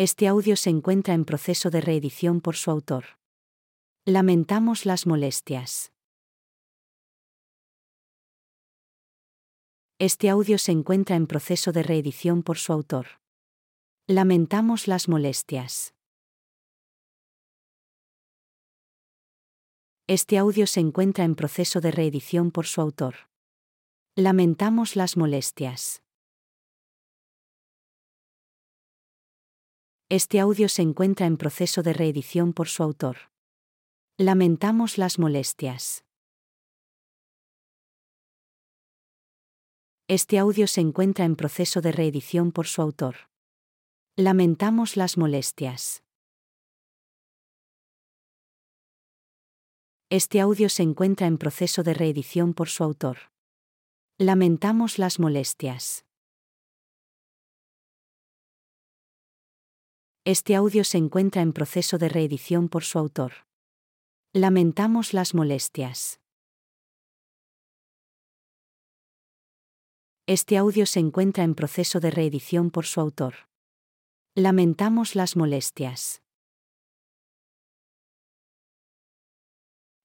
Este audio se encuentra en proceso de reedición por su autor. Lamentamos las molestias. Este audio se encuentra en proceso de reedición por su autor. Lamentamos las molestias. Este audio se encuentra en proceso de reedición por su autor. Lamentamos las molestias. Este audio se encuentra en proceso de reedición por su autor. Lamentamos las molestias. Este audio se encuentra en proceso de reedición por su autor. Lamentamos las molestias. Este audio se encuentra en proceso de reedición por su autor. Lamentamos las molestias. Este audio se encuentra en proceso de reedición por su autor. Lamentamos las molestias. Este audio se encuentra en proceso de reedición por su autor. Lamentamos las molestias.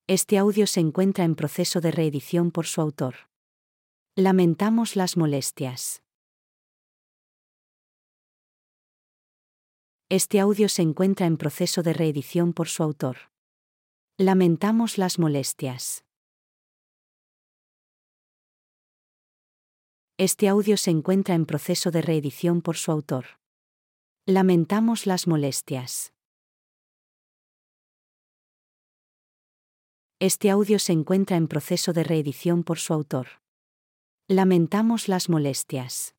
Este audio se encuentra en proceso de reedición por su autor. Lamentamos las molestias. Este audio se encuentra en proceso de reedición por su autor. Lamentamos las molestias. Este audio se encuentra en proceso de reedición por su autor. Lamentamos las molestias. Este audio se encuentra en proceso de reedición por su autor. Lamentamos las molestias.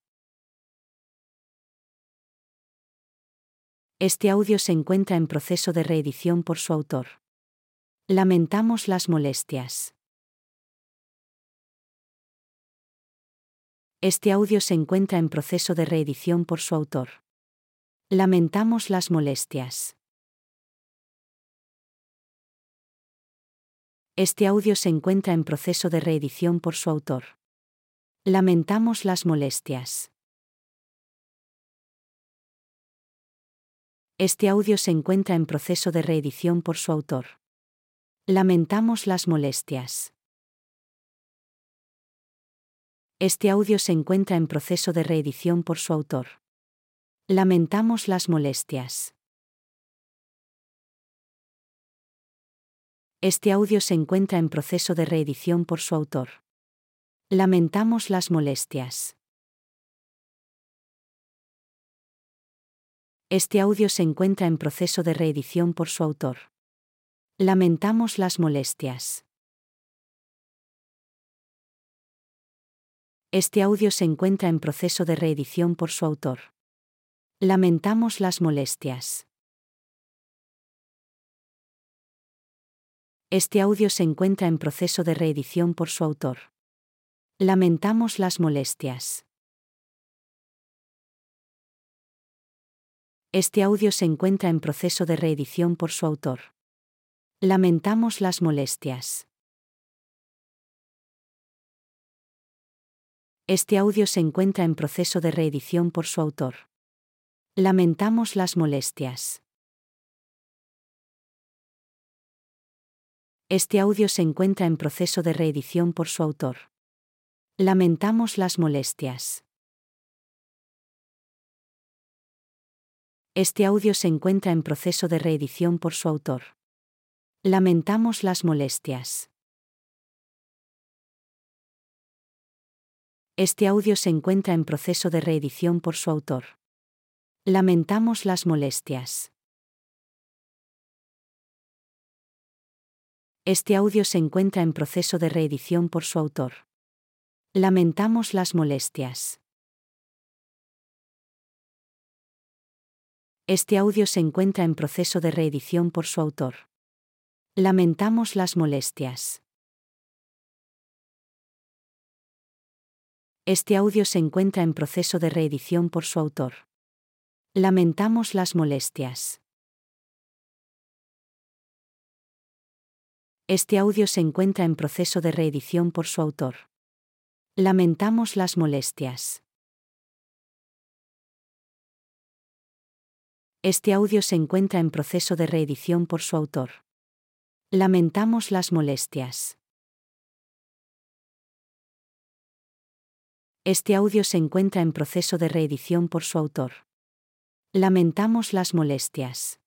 Este audio se encuentra en proceso de reedición por su autor. Lamentamos las molestias. Este audio se encuentra en proceso de reedición por su autor. Lamentamos las molestias. Este audio se encuentra en proceso de reedición por su autor. Lamentamos las molestias. Este audio se encuentra en proceso de reedición por su autor. Lamentamos las molestias. Este audio se encuentra en proceso de reedición por su autor. Lamentamos las molestias. Este audio se encuentra en proceso de reedición por su autor. Lamentamos las molestias. Este audio se encuentra en proceso de reedición por su autor. Lamentamos las molestias. Este audio se encuentra en proceso de reedición por su autor. Lamentamos las molestias. Este audio se encuentra en proceso de reedición por su autor. Lamentamos las molestias. Este audio se encuentra en proceso de reedición por su autor. Lamentamos las molestias. Este audio se encuentra en proceso de reedición por su autor. Lamentamos las molestias. Este audio se encuentra en proceso de reedición por su autor. Lamentamos las molestias. Este audio se encuentra en proceso de reedición por su autor. Lamentamos las molestias. Este audio se encuentra en proceso de reedición por su autor. Lamentamos las molestias. Este audio se encuentra en proceso de reedición por su autor. Lamentamos las molestias. Este audio se encuentra en proceso de reedición por su autor. Lamentamos las molestias. Este audio se encuentra en proceso de reedición por su autor. Lamentamos las molestias. Este audio se encuentra en proceso de reedición por su autor. Lamentamos las molestias. Este audio se encuentra en proceso de reedición por su autor. Lamentamos las molestias. Este audio se encuentra en proceso de reedición por su autor. Lamentamos las molestias.